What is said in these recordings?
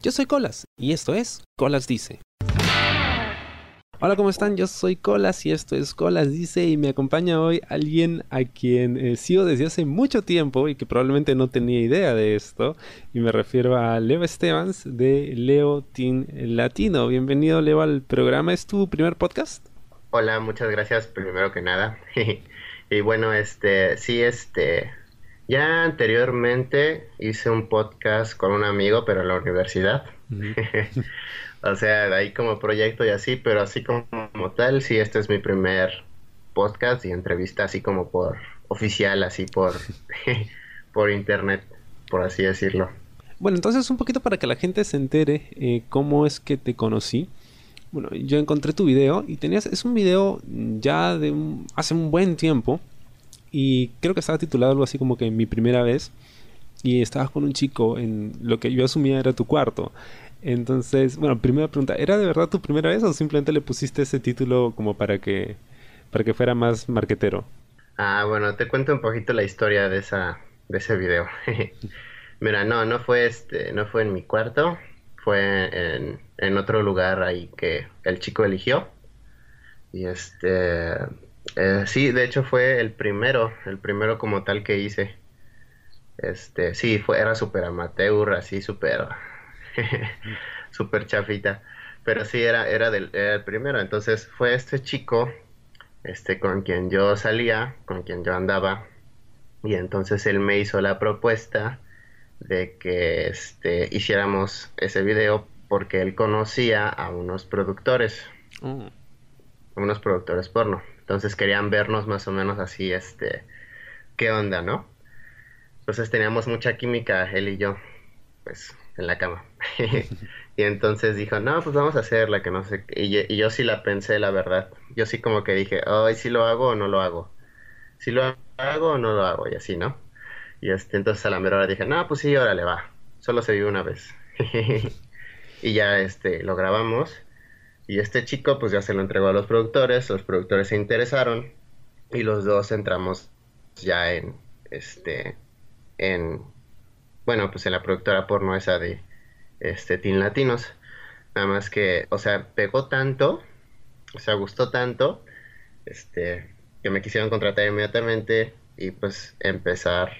Yo soy Colas y esto es Colas Dice. Hola, ¿cómo están? Yo soy Colas y esto es Colas Dice y me acompaña hoy alguien a quien eh, sigo desde hace mucho tiempo y que probablemente no tenía idea de esto. Y me refiero a Leo Stevens de Leo Team Latino. Bienvenido, Leo, al programa. ¿Es tu primer podcast? Hola, muchas gracias primero que nada. y bueno, este, sí, este, ya anteriormente hice un podcast con un amigo, pero en la universidad. o sea, de ahí como proyecto y así, pero así como, tal, sí, este es mi primer podcast y entrevista así como por oficial, así por, por internet, por así decirlo. Bueno, entonces un poquito para que la gente se entere eh, cómo es que te conocí. Bueno, yo encontré tu video y tenías, es un video ya de hace un buen tiempo, y creo que estaba titulado algo así como que mi primera vez y estabas con un chico en lo que yo asumía era tu cuarto. Entonces, bueno, primera pregunta, ¿era de verdad tu primera vez o simplemente le pusiste ese título como para que para que fuera más marquetero? Ah, bueno, te cuento un poquito la historia de esa de ese video. Mira, no, no fue este, no fue en mi cuarto, fue en, en otro lugar ahí que el chico eligió. Y este eh, sí, de hecho fue el primero, el primero como tal que hice. Este, sí, fue, era súper amateur, así súper, súper chafita. Pero sí, era, era, el primero. Entonces fue este chico, este, con quien yo salía, con quien yo andaba. Y entonces él me hizo la propuesta de que este, hiciéramos ese video porque él conocía a unos productores. Mm. Unos productores porno. Entonces querían vernos más o menos así, este, ¿qué onda, no? Entonces teníamos mucha química, él y yo, pues, en la cama. y entonces dijo, no, pues vamos a hacerla, que no sé. Y, yo sí la pensé, la verdad. Yo sí como que dije, ay, si lo hago o no lo hago. Si lo hago o no lo hago, y así, ¿no? Y este, entonces a la mera hora dije, no, pues sí, órale, va. Solo se vio una vez. y ya, este, lo grabamos. Y este chico pues ya se lo entregó a los productores, los productores se interesaron y los dos entramos ya en este en bueno, pues en la productora porno esa de este Teen Latinos. Nada más que, o sea, pegó tanto, o sea, gustó tanto este que me quisieron contratar inmediatamente y pues empezar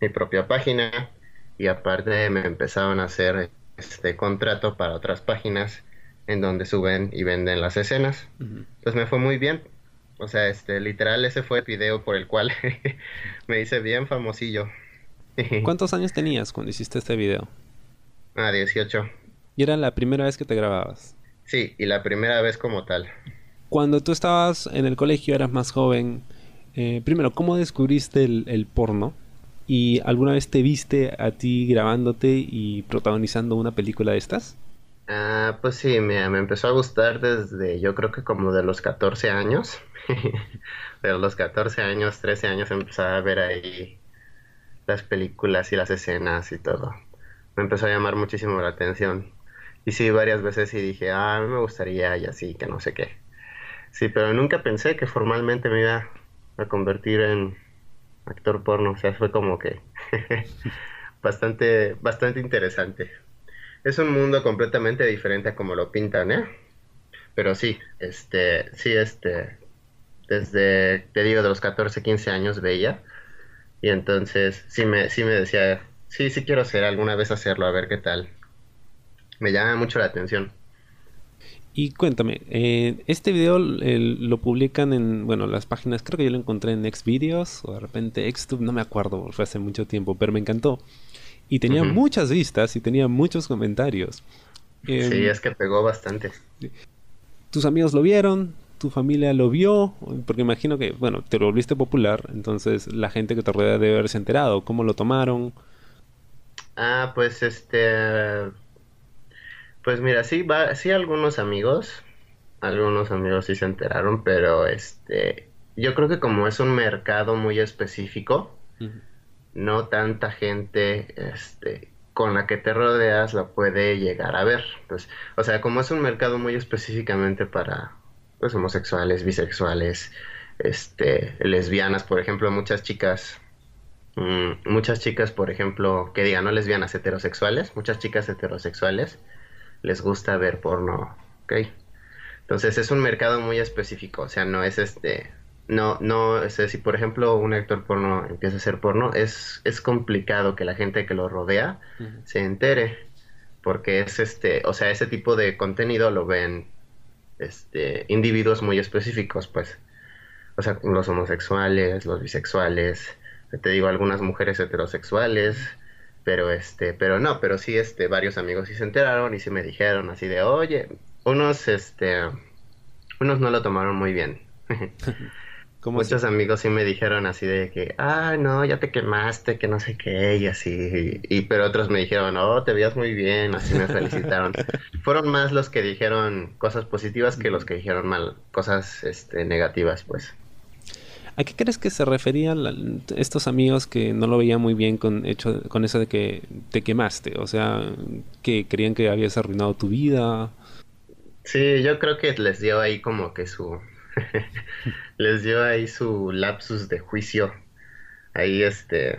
mi propia página y aparte me empezaron a hacer este contrato para otras páginas en donde suben y venden las escenas. Entonces me fue muy bien. O sea, este, literal, ese fue el video por el cual me hice bien famosillo. ¿Cuántos años tenías cuando hiciste este video? Ah, 18. ¿Y era la primera vez que te grababas? Sí, y la primera vez como tal. Cuando tú estabas en el colegio, eras más joven. Eh, primero, ¿cómo descubriste el, el porno? ¿Y alguna vez te viste a ti grabándote y protagonizando una película de estas? Ah, pues sí, me, empezó a gustar desde yo creo que como de los 14 años. de los 14 años, 13 años empezaba a ver ahí las películas y las escenas y todo. Me empezó a llamar muchísimo la atención. Y sí, varias veces sí dije, ah, me gustaría y así, que no sé qué. Sí, pero nunca pensé que formalmente me iba a convertir en actor porno. O sea, fue como que bastante, bastante interesante es un mundo completamente diferente a como lo pintan, ¿eh? Pero sí, este, sí, este, desde, te digo, de los 14, 15 años veía. Y entonces sí me, sí me decía, sí, sí quiero hacer alguna vez hacerlo, a ver qué tal. Me llama mucho la atención. Y cuéntame, eh, este video lo publican en, bueno, las páginas, creo que yo lo encontré en Xvideos o de repente Xtube, no me acuerdo, fue hace mucho tiempo, pero me encantó. Y tenía muchas vistas y tenía muchos comentarios. sí, em, es que pegó bastante. Tus amigos lo vieron, tu familia lo vio, porque imagino que, bueno, te volviste popular, entonces la gente que te rodea debe haberse enterado. ¿Cómo lo tomaron? Ah, pues este... Pues mira, sí, va, sí algunos amigos, algunos amigos sí se enteraron, pero este... Yo creo que como es un mercado muy específico, no tanta gente este, con la que te rodeas la puede llegar a ver. Pues, o sea, como es un mercado muy específicamente para pues, homosexuales, bisexuales, este, lesbianas, por ejemplo, muchas chicas mm, muchas chicas, por ejemplo, que digan no lesbianas heterosexuales, muchas chicas heterosexuales les gusta ver porno, ¿ok? Entonces es un mercado muy específico, o sea, no es este, no, no, es si por ejemplo un actor porno empieza a hacer porno, es, es complicado que la gente que lo rodea se entere, porque es este, o sea, ese tipo de contenido lo ven este, individuos muy específicos, pues, o sea, los homosexuales, los bisexuales, te digo, algunas mujeres heterosexuales, pero este, pero no, pero sí, este, varios amigos sí se enteraron y sí me dijeron así de, oye, unos, este, unos no lo tomaron muy bien. Muchos amigos sí me dijeron así de que, ah, no, ya te quemaste, que no sé qué, y así. Y, pero otros me dijeron, oh, te veías muy bien, así me felicitaron. Fueron más los que dijeron cosas positivas que los que dijeron mal, cosas este, negativas, pues. ¿A qué crees que se referían estos amigos que no lo veían muy bien con, hecho, con eso de que te quemaste? O sea, que creían que habías arruinado tu vida. Sí, yo creo que les dio ahí como que su... les dio ahí su lapsus de juicio. Ahí este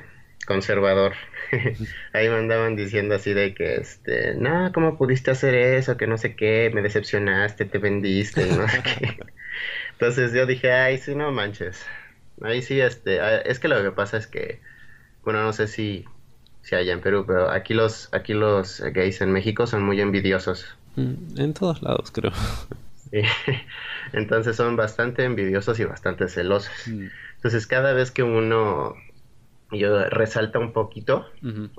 conservador. ahí me andaban diciendo así de que este, no, ¿cómo pudiste hacer eso? Que no sé qué, me decepcionaste, te vendiste y no sé qué. Entonces yo dije, ay, sí, no manches. Ahí sí, este, ah, es que lo que pasa es que, bueno, no sé si, si allá en Perú, pero aquí los, aquí los gays en México son muy envidiosos. Mm, en todos lados, creo. Entonces son bastante envidiosos y bastante celosos. Mm. Entonces cada vez que uno yo resalta un poquito,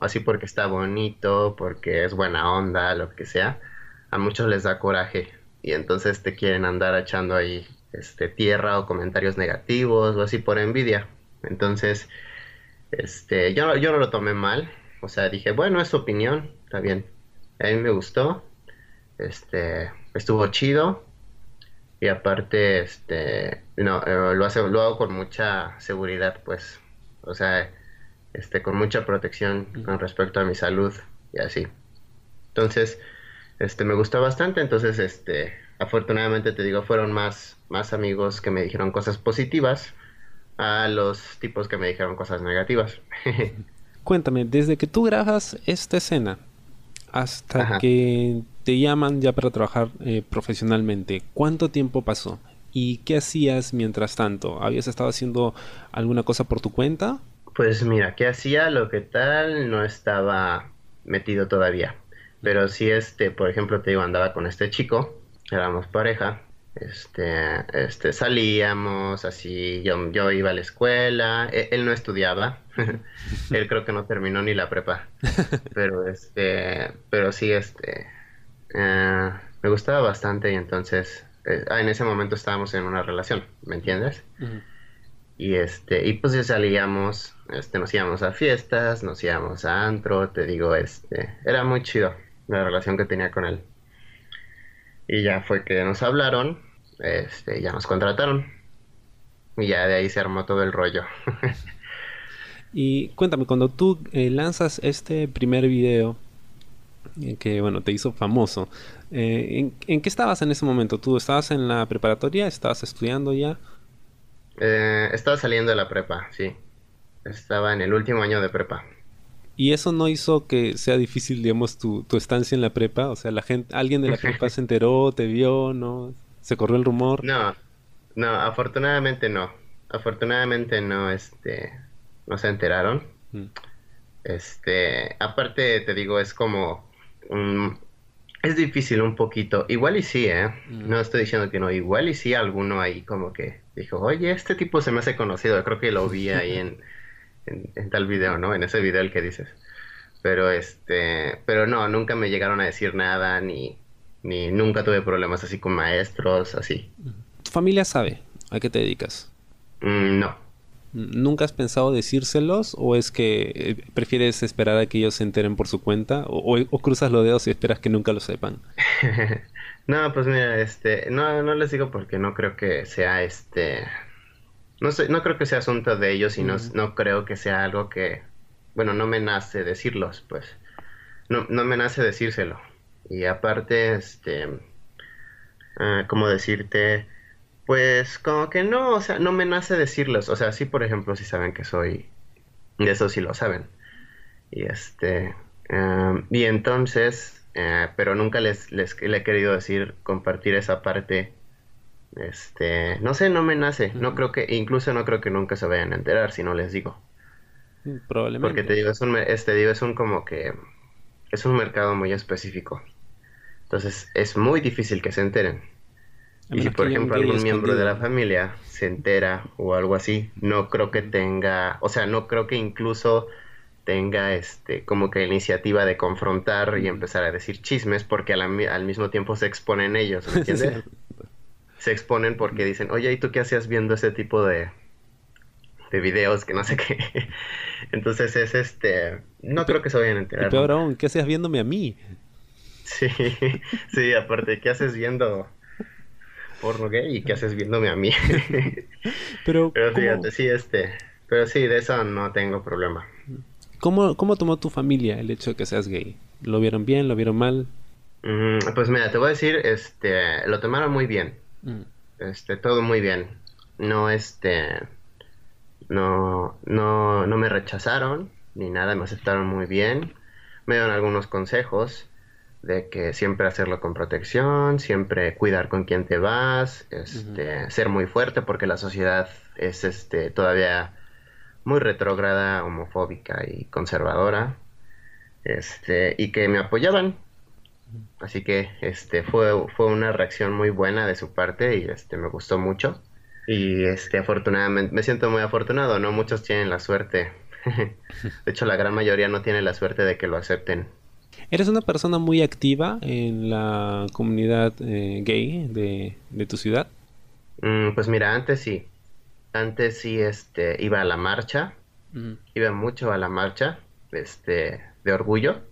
así porque está bonito, porque es buena onda, lo que sea, a muchos les da coraje y entonces te quieren andar echando ahí este, tierra o comentarios negativos o así por envidia. Entonces, este, yo, yo no lo tomé mal. O sea, dije, bueno, es su opinión, está bien. A mí me gustó. Este, estuvo chido. Y aparte, este, no, eh, lo, hace, lo hago con mucha seguridad, pues. O sea, este, con mucha protección con respecto a mi salud y así. Entonces, este, me gustó bastante. Entonces, este, afortunadamente te digo, fueron más, más amigos que me dijeron cosas positivas a los tipos que me dijeron cosas negativas. Cuéntame, desde que tú grabas esta escena hasta que te llaman ya para trabajar eh, profesionalmente, ¿cuánto tiempo pasó? ¿Y qué hacías mientras tanto? ¿Habías estado haciendo alguna cosa por tu cuenta? Pues mira, ¿qué hacía? Lo que tal, no estaba metido todavía. Pero sí, este, por ejemplo, te digo, andaba con este chico éramos pareja, este, este, salíamos, así, yo, yo iba a la escuela, e, él, no estudiaba, él creo que no terminó ni la prepa, pero este, pero sí, este, eh, me gustaba bastante y entonces, eh, ah, en ese momento estábamos en una relación, ¿me entiendes? Y este, y pues ya salíamos, este, nos íbamos a fiestas, nos íbamos a antro, te digo, este, era muy chido la relación que tenía con él. Y ya fue que nos hablaron, este, ya nos contrataron. Y ya de ahí se armó todo el rollo. y cuéntame, cuando tú eh, lanzas este primer video, que bueno, te hizo famoso, eh, ¿en, qué estabas en ese momento? ¿Tú estabas en la preparatoria? ¿Estabas estudiando ya? estaba saliendo de la prepa, sí. Estaba en el último año de prepa. ¿Y eso no hizo que sea difícil, digamos, tu, tu estancia en la prepa? O sea, la gente, alguien de la prepa se enteró, te vio, ¿no? ¿Se corrió el rumor? No, no, afortunadamente no. Afortunadamente no, este, no se enteraron. Mm. Este, aparte te digo, es como es difícil un poquito. Igual y sí, ¿eh? Mm. No estoy diciendo que no. Igual y sí alguno ahí como que dijo, oye, este tipo se me hace conocido. Creo que lo vi ahí en, en, tal video, ¿no? En ese video el que dices. Pero este, pero no, nunca me llegaron a decir nada, ni, ni nunca tuve problemas así con maestros, así. ¿Tu familia sabe a qué te dedicas? Mm, no. ¿Nunca has pensado decírselos o es que eh, prefieres esperar a que ellos se enteren por su cuenta o, o, cruzas los dedos y esperas que nunca lo sepan? no, pues mira, este, no, no les digo porque no creo que sea este no sé, no creo que sea asunto de ellos y no, no creo que sea algo que, bueno, no me nace decirlos, pues. No, no me nace decírselo. Y aparte, este, uh, como decirte, pues como que no, o sea, no me nace decirlos. O sea, sí, por ejemplo, si saben que soy De eso sí lo saben. Y este, em, y entonces, eh, pero nunca les, les le he querido decir compartir esa parte. Este, no sé, no me nace. No creo que, incluso no creo que nunca se vayan a enterar si no les digo. Mm, probablemente. Porque te digo, es un, este, digo, es un como que, es un mercado muy específico. Entonces, es muy difícil que se enteren. Y si, por ejemplo, algún miembro de la familia se entera o algo así, no creo que tenga, o sea, no creo que incluso tenga este como que iniciativa de confrontar y empezar a decir chismes porque al, mismo tiempo se exponen ellos, ¿me entiendes? se exponen porque dicen, oye, ¿y tú qué hacías viendo ese tipo de, de videos que no sé qué? Entonces es este, no creo que se vayan a enterar. Y peor aún, ¿qué hacías viéndome a mí? Sí, sí, aparte, ¿qué haces viendo porno gay y qué haces viéndome a mí? pero, pero fíjate, sí, este, pero sí, de eso no tengo problema. ¿Cómo, ¿Cómo tomó tu familia el hecho de que seas gay? ¿Lo vieron bien? ¿Lo vieron mal? Mm, pues mira, te voy a decir, este, lo tomaron muy bien. Mm. Este, todo muy bien. No, este, no, no, no me rechazaron ni nada, me aceptaron muy bien. Me dieron algunos consejos de que siempre hacerlo con protección, siempre cuidar con quién te vas, este, ser muy fuerte porque la sociedad es este todavía muy retrógrada, homofóbica y conservadora, este, y que me apoyaban. Así que este fue, fue una reacción muy buena de su parte y este me gustó mucho. Y este afortunadamente me siento muy afortunado, no muchos tienen la suerte. de hecho, la gran mayoría no tiene la suerte de que lo acepten. ¿Eres una persona muy activa en la comunidad eh, gay de, tu ciudad? Mm, pues mira, antes sí. Antes sí este, iba a la marcha, iba mucho a la marcha este, de orgullo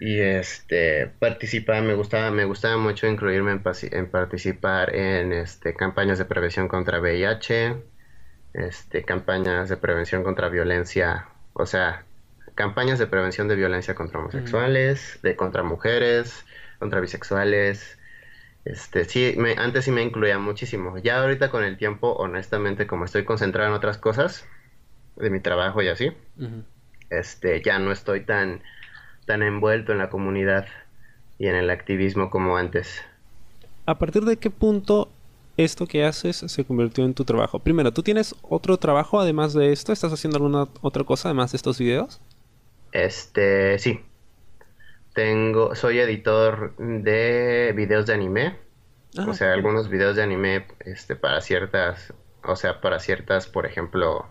y este participaba, me gustaba, me gustaba mucho incluirme en, participar en este, campañas de prevención contra VIH, este, campañas de prevención contra violencia, o sea, campañas de prevención de violencia contra homosexuales, de contra mujeres, contra bisexuales, este, sí, me, antes sí me incluía muchísimo. Ya ahorita con el tiempo, honestamente, como estoy concentrado en otras cosas de mi trabajo y así, este, ya no estoy tan, tan envuelto en la comunidad y en el activismo como antes. ¿A partir de qué punto esto que haces se convirtió en tu trabajo? Primero, ¿tú tienes otro trabajo además de esto? ¿Estás haciendo alguna otra cosa además de estos videos? Este, sí. Tengo, soy editor de videos de anime. Ah, o sea, algunos videos de anime este, para ciertas, o sea, para ciertas, por ejemplo,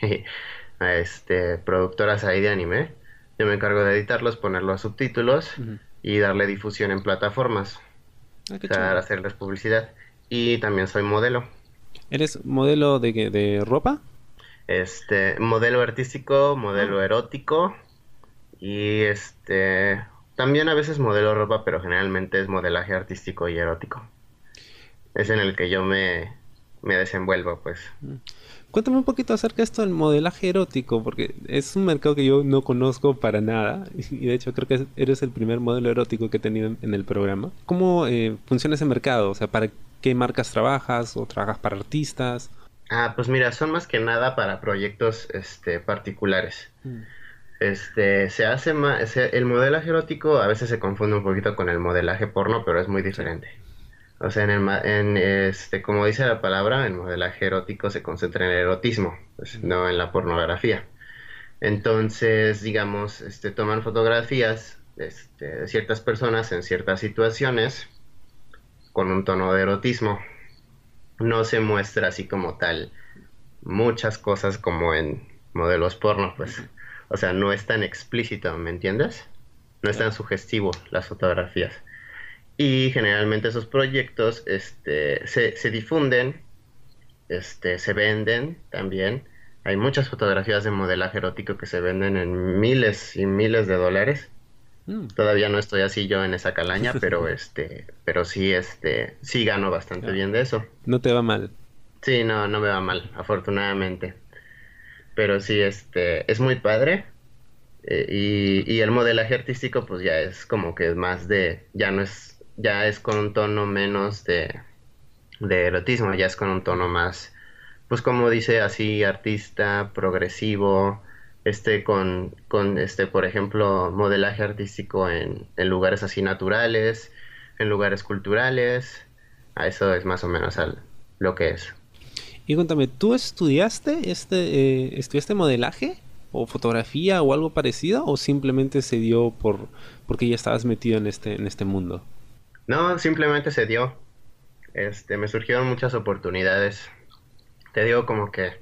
este, productoras ahí de anime. Yo me encargo de editarlos, poner los subtítulos y darle difusión en plataformas. Ah, para hacerles publicidad. Y también soy modelo. ¿Eres modelo de, de ropa? Este, modelo artístico, modelo ah. erótico y este también a veces modelo ropa, pero generalmente es modelaje artístico y erótico. Es en el que yo me, me desenvuelvo, pues. Cuéntame un poquito acerca de esto del modelaje erótico, porque es un mercado que yo no conozco para nada, y de hecho creo que eres el primer modelo erótico que he tenido en el programa. ¿Cómo eh, funciona ese mercado? O sea, ¿para qué marcas trabajas o trabajas para artistas? Ah, pues mira, son más que nada para proyectos este, particulares. Mm. Este, se hace más, el modelaje erótico a veces se confunde un poquito con el modelaje porno, pero es muy diferente. O sea, en, el, en este, como dice la palabra, el modelaje erótico se concentra en el erotismo, pues, no en la pornografía. Entonces, digamos, este, toman fotografías este, de ciertas personas en ciertas situaciones con un tono de erotismo. No se muestra así como tal muchas cosas como en modelos porno, pues. O sea, no es tan explícito, ¿me entiendes? No es tan sugestivo las fotografías. Y generalmente esos proyectos este, se, difunden, este, se venden también. Hay muchas fotografías de modelaje erótico que se venden en miles y miles de dólares. Mm. Todavía no estoy así yo en esa calaña, pero este, pero sí, este, sí gano bastante bien de eso. No te va mal. Sí, no, no me va mal, afortunadamente pero sí, este, es muy padre. Eh, y, el modelaje artístico, pues ya es como que es más de, ya no es, ya es con un tono menos de, de erotismo, ya es con un tono más, pues como dice así, artista, progresivo, este con, con este, por ejemplo, modelaje artístico en, en lugares así naturales, en lugares culturales. A eso es más o menos al, lo que es. Y cuéntame, ¿tú estudiaste este eh, estudiaste modelaje o fotografía o algo parecido o simplemente se dio por porque ya estabas metido en este en este mundo? No, simplemente se dio. Este, me surgieron muchas oportunidades. Te digo como que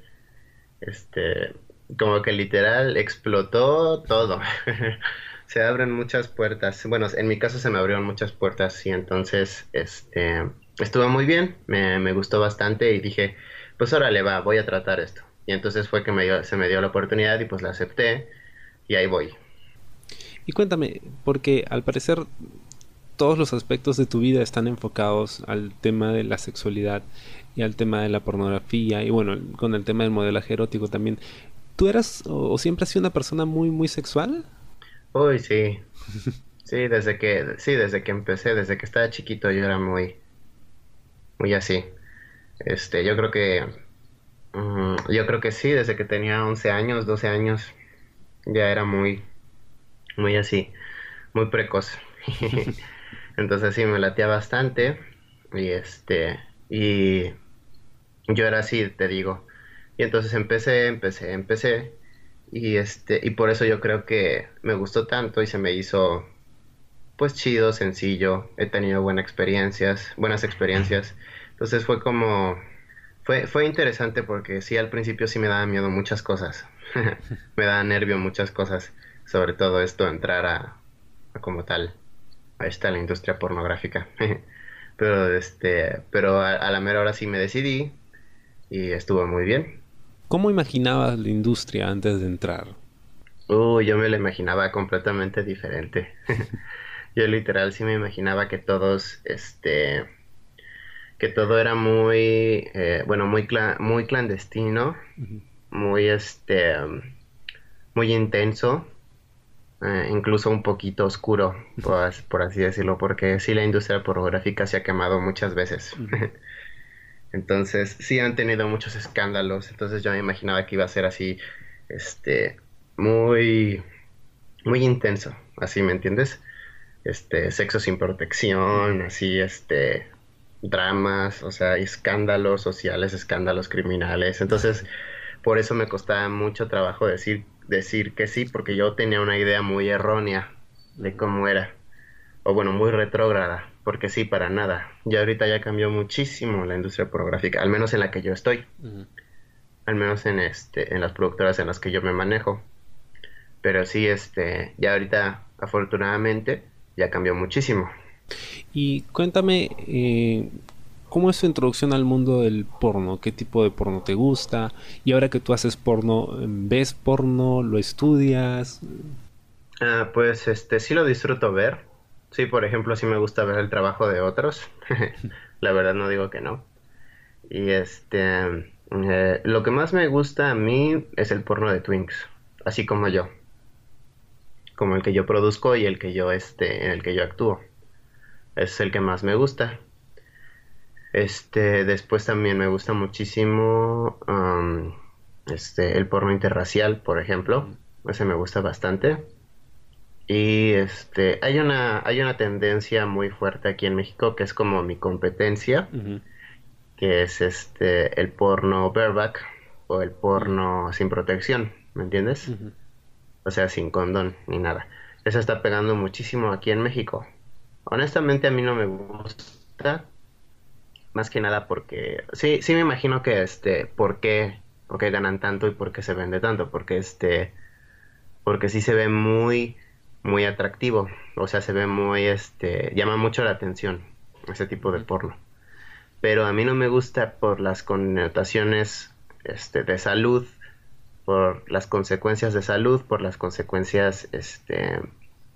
este como que literal explotó todo. se abren muchas puertas. Bueno, en mi caso se me abrieron muchas puertas y entonces este estuvo muy bien, me, me gustó bastante y dije, pues órale va, voy a tratar esto. Y entonces fue que me se me dio la oportunidad y pues la acepté y ahí voy. Y cuéntame, porque al parecer todos los aspectos de tu vida están enfocados al tema de la sexualidad y al tema de la pornografía y bueno, con el tema del modelaje erótico también. ¿Tú eras o, siempre has sido una persona muy muy sexual? Uy, sí. Sí, desde que sí, desde que empecé, desde que estaba chiquito yo era muy muy así. Este, yo creo que mm, yo creo que sí, desde que tenía 11 años, 12 años ya era muy muy así, muy precoz. Entonces sí me latía bastante y este y yo era así, te digo. Y entonces empecé, empecé, empecé y este y por eso yo creo que me gustó tanto y se me hizo pues chido, sencillo, he tenido buenas experiencias, buenas experiencias. Entonces fue como fue fue interesante porque sí al principio sí me daba miedo muchas cosas. me daba nervio muchas cosas, sobre todo esto entrar a, como tal a esta la industria pornográfica. pero este, pero a, a la mera hora sí me decidí y estuvo muy bien. ¿Cómo imaginabas la industria antes de entrar? Uh, yo me la imaginaba completamente diferente. yo literal sí me imaginaba que todos, este, que todo era muy, eh, bueno, muy, muy clandestino, muy, este, muy intenso, eh, incluso un poquito oscuro, por, por, así decirlo, porque sí la industria pornográfica se ha quemado muchas veces. Entonces, sí han tenido muchos escándalos, entonces yo me imaginaba que iba a ser así, este, muy, muy intenso, así, ¿me entiendes? este, sexo sin protección, así, este, dramas, o sea, escándalos sociales, escándalos criminales. Entonces, por eso me costaba mucho trabajo decir, decir que sí, porque yo tenía una idea muy errónea de cómo era. O bueno, muy retrógrada, porque sí, para nada. Ya ahorita ya cambió muchísimo la industria pornográfica, al menos en la que yo estoy. Al menos en este, en las productoras en las que yo me manejo. Pero sí, este, ya ahorita, afortunadamente, ya cambió muchísimo. Y cuéntame, eh, ¿cómo es tu introducción al mundo del porno? ¿Qué tipo de porno te gusta? Y ahora que tú haces porno, ¿ves porno? ¿Lo estudias? Ah, pues este sí lo disfruto ver. Sí, por ejemplo, sí me gusta ver el trabajo de otros. La verdad no digo que no. Y este, eh, lo que más me gusta a mí es el porno de Twinks, así como yo como el que yo produzco y el que yo este en el que yo actúo es el que más me gusta este después también me gusta muchísimo este el porno interracial por ejemplo ese me gusta bastante y este hay una hay una tendencia muy fuerte aquí en México que es como mi competencia que es este el porno bareback o el porno sin protección ¿me entiendes? o sea, sin condón ni nada. Eso está pegando muchísimo aquí en México. Honestamente a mí no me gusta, más que nada porque sí, sí me imagino que este, ¿por qué, por qué ganan tanto y por qué se vende tanto? Porque este, porque sí se ve muy, muy atractivo, o sea, se ve muy, este, llama mucho la atención ese tipo de porno. Pero a mí no me gusta por las connotaciones, este, de salud por las consecuencias de salud, por las consecuencias este,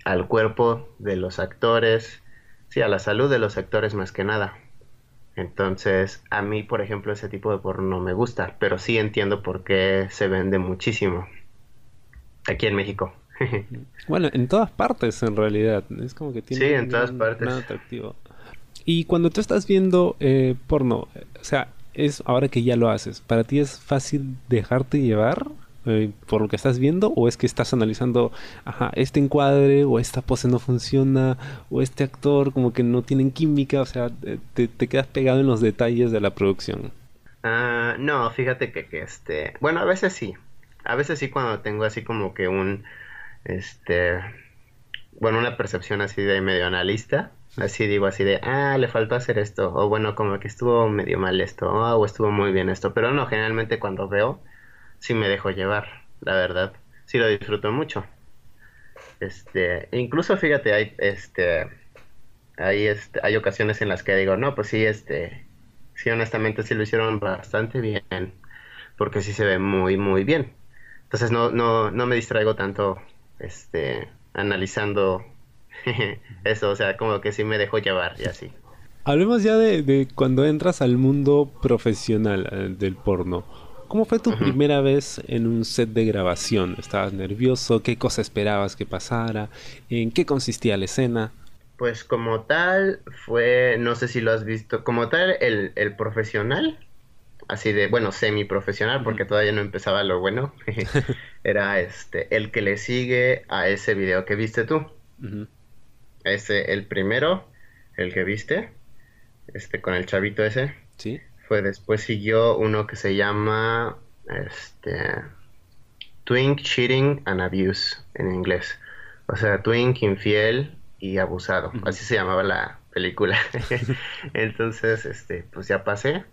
al cuerpo de los actores, sí, a la salud de los actores más que nada. Entonces, a mí, por ejemplo, ese tipo de porno no me gusta, pero sí entiendo por qué se vende muchísimo aquí en México. bueno, en todas partes en realidad. Es como que tiene sí, en todas partes. atractivo. Y cuando tú estás viendo eh, porno, o sea, es ahora que ya lo haces, ¿para ti es fácil dejarte llevar? Eh, por lo que estás viendo o es que estás analizando, ajá, este encuadre o esta pose no funciona o este actor como que no tienen química, o sea, te, te quedas pegado en los detalles de la producción? Ah, no, fíjate que, que este, bueno, a veces sí, a veces sí cuando tengo así como que un, este, bueno, una percepción así de medio analista, así digo así de, ah, le faltó hacer esto, o bueno, como que estuvo medio mal esto, o estuvo muy bien esto, pero no, generalmente cuando veo, sí me dejo llevar, la verdad, sí lo disfruto mucho. Este, incluso fíjate, hay, este, hay, este, hay ocasiones en las que digo, no, pues sí, este, sí, honestamente sí lo hicieron bastante bien, porque sí se ve muy, muy bien. Entonces no, no, no me distraigo tanto, este, analizando eso, o sea, como que sí me dejo llevar y así. Hablemos ya de, cuando entras al mundo profesional eh, del porno. ¿Cómo fue tu primera vez en un set de grabación? ¿Estabas nervioso? ¿Qué cosa esperabas que pasara? ¿En qué consistía la escena? Pues como tal fue, no sé si lo has visto, como tal el, el profesional, así de, bueno, semi profesional, porque todavía no empezaba lo bueno, era este, el que le sigue a ese video que viste tú. Ese, el primero, el que viste, este, con el chavito ese. Sí. Fue después siguió uno que se llama, este, Twink, Cheating and Abuse en inglés. O sea, Twink, infiel y abusado. Así se llamaba la película. Entonces, este, pues ya pasé.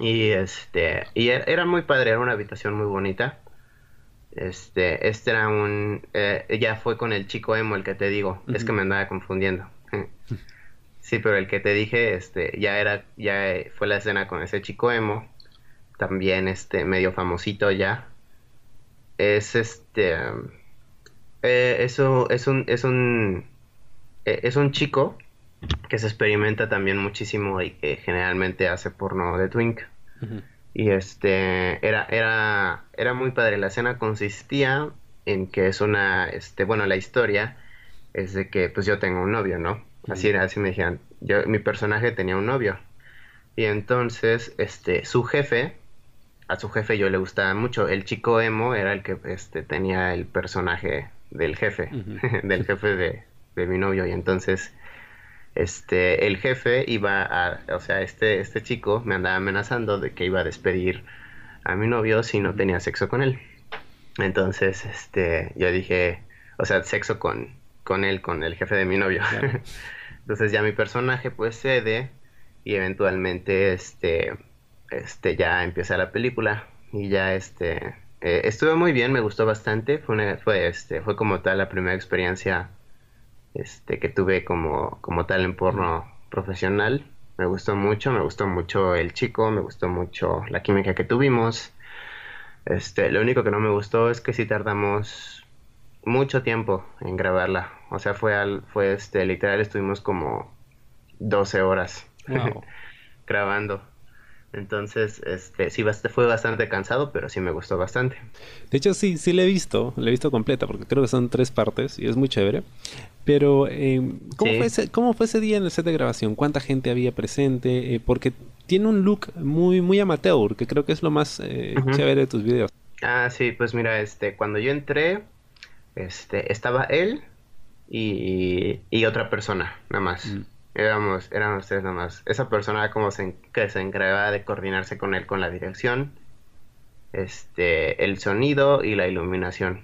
Y este, y e, era muy padre, era una habitación muy bonita. Este, este era un, eh, ya fue con el chico emo el que te digo, es que me andaba confundiendo. sí, pero el que te dije, este, ya era, ya fue la escena con ese chico emo, también este, medio famosito ya. Es este, eh, eso, es un, es un, eh, es un chico que se experimenta también muchísimo y que generalmente hace porno de twink. Y este, era, era, era muy padre. La escena consistía en que es una, este, bueno, la historia es de que pues yo tengo un novio, ¿no? Así era, así me dijeron. Yo, mi personaje tenía un novio. Y entonces, este, su jefe, a su jefe yo le gustaba mucho. El chico emo era el que este, tenía el personaje del jefe, del jefe de, de mi novio. Y entonces este, el jefe iba a, o sea, este, este chico me andaba amenazando de que iba a despedir a mi novio si no tenía sexo con él. Entonces, este, yo dije, o sea, sexo con, con él, con el jefe de mi novio. Entonces ya mi personaje pues cede y eventualmente, este, este, ya empieza la película y ya, este, eh, estuvo muy bien, me gustó bastante, fue, fue, este, fue como tal la primera experiencia este, que tuve como, como tal en porno profesional. Me gustó mucho, me gustó mucho el chico, me gustó mucho la química que tuvimos. Este, lo único que no me gustó es que si tardamos mucho tiempo en grabarla. O sea, fue al, fue este, literal estuvimos como 12 horas grabando. Entonces, este, sí, fue bastante cansado, pero sí me gustó bastante. De hecho, sí, sí la he visto, la he visto completa, porque creo que son tres partes y es muy chévere. Pero, eh, ¿cómo, fue ese, ¿cómo fue ese día en el set de grabación? ¿Cuánta gente había presente? Eh, porque tiene un look muy, muy amateur, que creo que es lo más eh, chévere de tus videos. Ah, sí, pues mira, este, cuando yo entré, este, estaba él y, y otra persona, nada más. Mm. Éramos, éramos tres nada más. Esa persona como se, que se encargaba de coordinarse con él con la dirección, este, el sonido y la iluminación.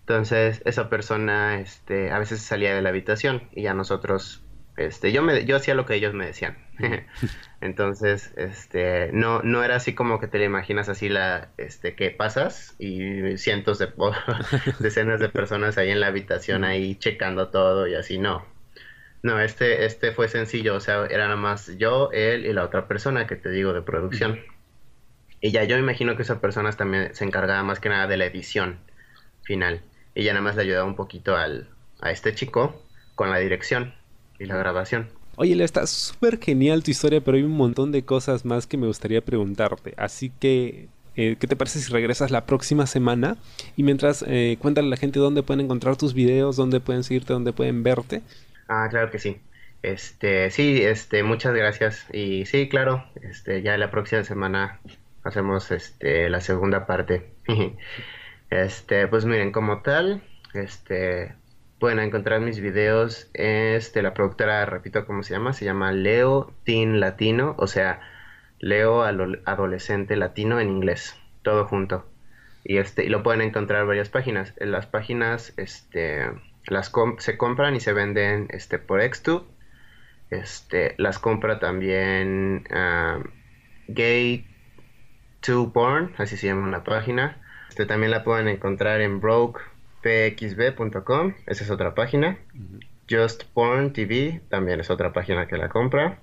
Entonces, esa persona, este, a veces salía de la habitación y ya nosotros, este, yo me, yo hacía lo que ellos me decían. Entonces, este, no, no era así como que te lo imaginas así la, este, que pasas y cientos de, decenas de personas ahí en la habitación ahí checando todo y así, no no, este, este fue sencillo, o sea, era nada más yo, él y la otra persona que te digo de producción. Y ya yo imagino que esa persona también se encargaba más que nada de la edición final. Y ya nada más le ayudaba un poquito al, a este chico con la dirección y la grabación. Oye, está súper genial tu historia, pero hay un montón de cosas más que me gustaría preguntarte. Así que, eh, ¿qué te parece si regresas la próxima semana? Y mientras, eh, cuéntale a la gente dónde pueden encontrar tus videos, dónde pueden seguirte, dónde pueden verte. Ah, claro que sí. Este, sí, este, muchas gracias. Y sí, claro, este, ya la próxima semana hacemos este la segunda parte. Este, pues miren, como tal, este, pueden encontrar mis videos, este, la productora, repito cómo se llama, se llama Leo Teen Latino, o sea, Leo Adolescente Latino en inglés, todo junto. Y este, y lo pueden encontrar en varias páginas. En las páginas, este, las se compran y se venden, este, por Xtube. Este, las compra también uh, Gay to Porn, así se llama una página. Este, también la pueden encontrar en brokepxb.com, esa es otra página. Just Porn TV también es otra página que la compra.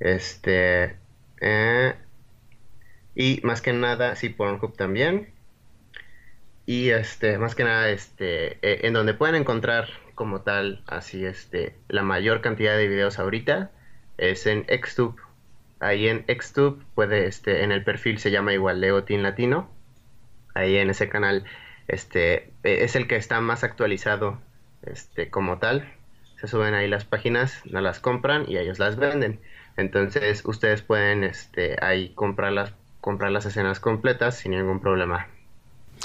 Este, eh, y más que nada, sí, Pornhub también. Y este, más que nada, este, eh, en donde pueden encontrar como tal, así este, la mayor cantidad de videos ahorita es en Xtube. Ahí en Xtube puede, este, en el perfil se llama igual Leo Latino ahí en ese canal este e, es el que está más actualizado este como tal. Se suben ahí las páginas no las compran y ellos las venden. Entonces ustedes pueden este ahí comprarlas comprar las escenas completas sin ningún problema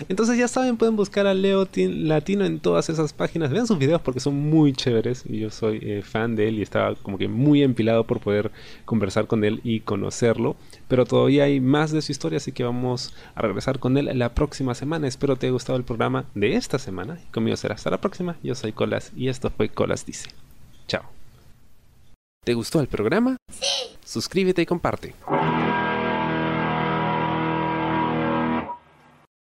entonces ya saben, pueden buscar a Leo Latino en todas esas páginas. Vean sus videos porque son muy chéveres. Yo soy eh, fan de él y estaba como que muy empilado por poder conversar con él y conocerlo. Pero todavía hay más de su historia, así que vamos a regresar con él la próxima semana. Espero te haya gustado el programa de esta semana. Y conmigo será hasta la próxima. Yo soy Colas y esto fue Colas Dice. Chao. ¿Te gustó el programa? Sí. Suscríbete y comparte.